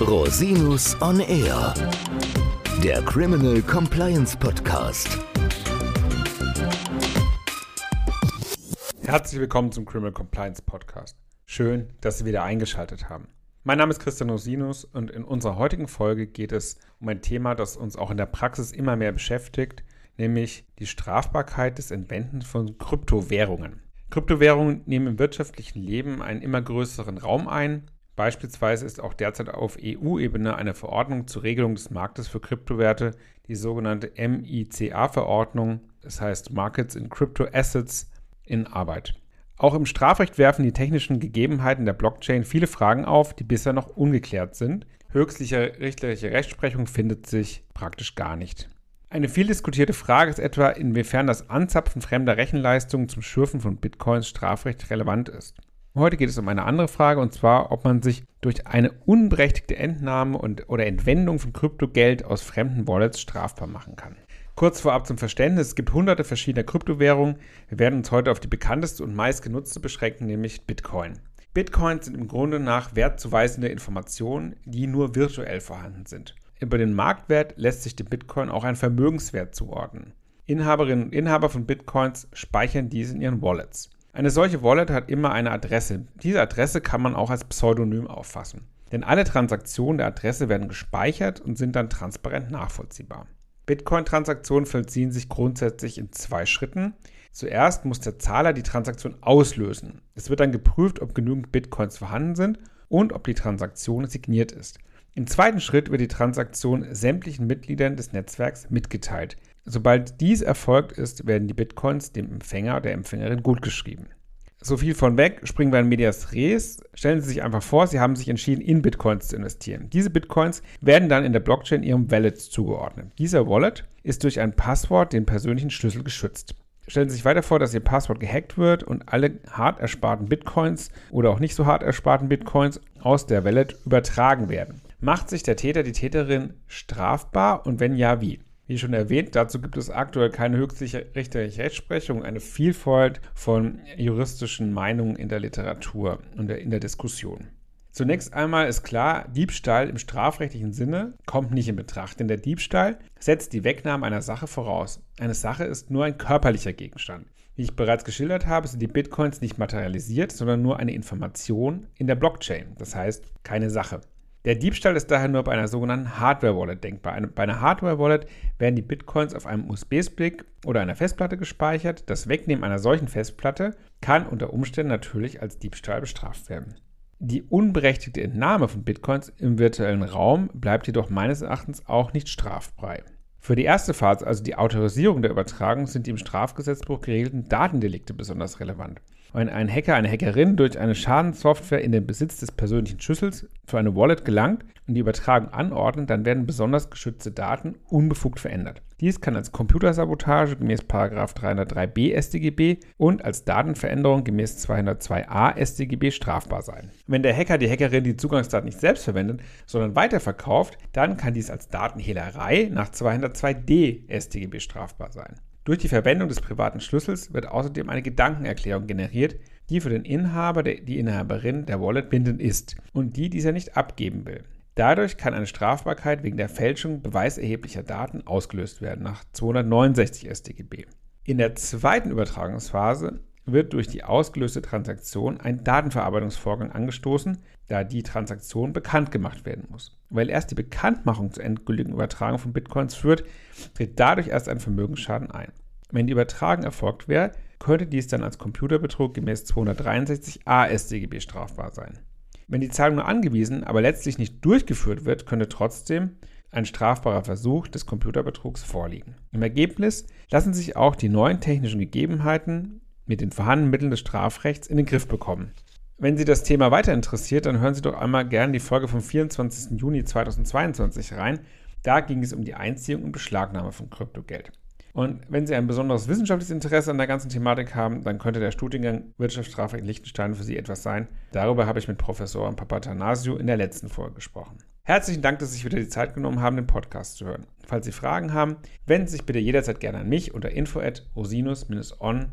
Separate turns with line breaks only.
Rosinus on Air, der Criminal Compliance Podcast.
Herzlich willkommen zum Criminal Compliance Podcast. Schön, dass Sie wieder eingeschaltet haben. Mein Name ist Christian Rosinus und in unserer heutigen Folge geht es um ein Thema, das uns auch in der Praxis immer mehr beschäftigt, nämlich die Strafbarkeit des Entwendens von Kryptowährungen. Kryptowährungen nehmen im wirtschaftlichen Leben einen immer größeren Raum ein. Beispielsweise ist auch derzeit auf EU-Ebene eine Verordnung zur Regelung des Marktes für Kryptowerte, die sogenannte MICA-Verordnung, das heißt Markets in Crypto Assets, in Arbeit. Auch im Strafrecht werfen die technischen Gegebenheiten der Blockchain viele Fragen auf, die bisher noch ungeklärt sind. Höchstliche richterliche Rechtsprechung findet sich praktisch gar nicht. Eine viel diskutierte Frage ist etwa, inwiefern das Anzapfen fremder Rechenleistungen zum Schürfen von Bitcoins strafrecht relevant ist. Heute geht es um eine andere Frage und zwar, ob man sich durch eine unberechtigte Entnahme und, oder Entwendung von Kryptogeld aus fremden Wallets strafbar machen kann. Kurz vorab zum Verständnis, es gibt hunderte verschiedener Kryptowährungen. Wir werden uns heute auf die bekannteste und meistgenutzte beschränken, nämlich Bitcoin. Bitcoins sind im Grunde nach wertzuweisende Informationen, die nur virtuell vorhanden sind. Über den Marktwert lässt sich dem Bitcoin auch ein Vermögenswert zuordnen. Inhaberinnen und Inhaber von Bitcoins speichern diese in ihren Wallets. Eine solche Wallet hat immer eine Adresse. Diese Adresse kann man auch als Pseudonym auffassen. Denn alle Transaktionen der Adresse werden gespeichert und sind dann transparent nachvollziehbar. Bitcoin-Transaktionen vollziehen sich grundsätzlich in zwei Schritten. Zuerst muss der Zahler die Transaktion auslösen. Es wird dann geprüft, ob genügend Bitcoins vorhanden sind und ob die Transaktion signiert ist. Im zweiten Schritt wird die Transaktion sämtlichen Mitgliedern des Netzwerks mitgeteilt. Sobald dies erfolgt ist, werden die Bitcoins dem Empfänger oder der Empfängerin gutgeschrieben. So viel von weg, springen wir in Medias Res. Stellen Sie sich einfach vor, Sie haben sich entschieden, in Bitcoins zu investieren. Diese Bitcoins werden dann in der Blockchain Ihrem Wallet zugeordnet. Dieser Wallet ist durch ein Passwort, den persönlichen Schlüssel, geschützt. Stellen Sie sich weiter vor, dass Ihr Passwort gehackt wird und alle hart ersparten Bitcoins oder auch nicht so hart ersparten Bitcoins aus der Wallet übertragen werden. Macht sich der Täter, die Täterin strafbar und wenn ja, wie? Wie schon erwähnt, dazu gibt es aktuell keine höchstliche richterliche Rechtsprechung, eine Vielfalt von juristischen Meinungen in der Literatur und in der Diskussion. Zunächst einmal ist klar, Diebstahl im strafrechtlichen Sinne kommt nicht in Betracht, denn der Diebstahl setzt die Wegnahme einer Sache voraus. Eine Sache ist nur ein körperlicher Gegenstand. Wie ich bereits geschildert habe, sind die Bitcoins nicht materialisiert, sondern nur eine Information in der Blockchain, das heißt keine Sache. Der Diebstahl ist daher nur bei einer sogenannten Hardware-Wallet denkbar. Bei einer Hardware-Wallet werden die Bitcoins auf einem USB-Stick oder einer Festplatte gespeichert. Das Wegnehmen einer solchen Festplatte kann unter Umständen natürlich als Diebstahl bestraft werden. Die unberechtigte Entnahme von Bitcoins im virtuellen Raum bleibt jedoch meines Erachtens auch nicht strafbrei. Für die erste Phase, also die Autorisierung der Übertragung, sind die im Strafgesetzbuch geregelten Datendelikte besonders relevant. Wenn ein Hacker, eine Hackerin durch eine Schadenssoftware in den Besitz des persönlichen Schlüssels für eine Wallet gelangt und die Übertragung anordnet, dann werden besonders geschützte Daten unbefugt verändert. Dies kann als Computersabotage gemäß 303b StGB und als Datenveränderung gemäß 202a StGB strafbar sein. Wenn der Hacker, die Hackerin die Zugangsdaten nicht selbst verwendet, sondern weiterverkauft, dann kann dies als Datenhehlerei nach 202d StGB strafbar sein. Durch die Verwendung des privaten Schlüssels wird außerdem eine Gedankenerklärung generiert, die für den Inhaber, die Inhaberin der Wallet bindend ist und die dieser nicht abgeben will. Dadurch kann eine Strafbarkeit wegen der Fälschung beweiserheblicher Daten ausgelöst werden nach 269 StGB. In der zweiten Übertragungsphase wird durch die ausgelöste Transaktion ein Datenverarbeitungsvorgang angestoßen, da die Transaktion bekannt gemacht werden muss. Weil erst die Bekanntmachung zur endgültigen Übertragung von Bitcoins führt, tritt dadurch erst ein Vermögensschaden ein. Wenn die Übertragung erfolgt wäre, könnte dies dann als Computerbetrug gemäß 263a StGB strafbar sein. Wenn die Zahlung nur angewiesen, aber letztlich nicht durchgeführt wird, könnte trotzdem ein strafbarer Versuch des Computerbetrugs vorliegen. Im Ergebnis lassen sich auch die neuen technischen Gegebenheiten mit den vorhandenen Mitteln des Strafrechts in den Griff bekommen. Wenn Sie das Thema weiter interessiert, dann hören Sie doch einmal gerne die Folge vom 24. Juni 2022 rein. Da ging es um die Einziehung und Beschlagnahme von Kryptogeld. Und wenn Sie ein besonderes wissenschaftliches Interesse an der ganzen Thematik haben, dann könnte der Studiengang Wirtschaftsstrafrecht in Liechtenstein für Sie etwas sein. Darüber habe ich mit Professor Papatanasio in der letzten Folge gesprochen. Herzlichen Dank, dass Sie sich wieder die Zeit genommen haben, den Podcast zu hören. Falls Sie Fragen haben, wenden Sie sich bitte jederzeit gerne an mich unter info at rosinus-on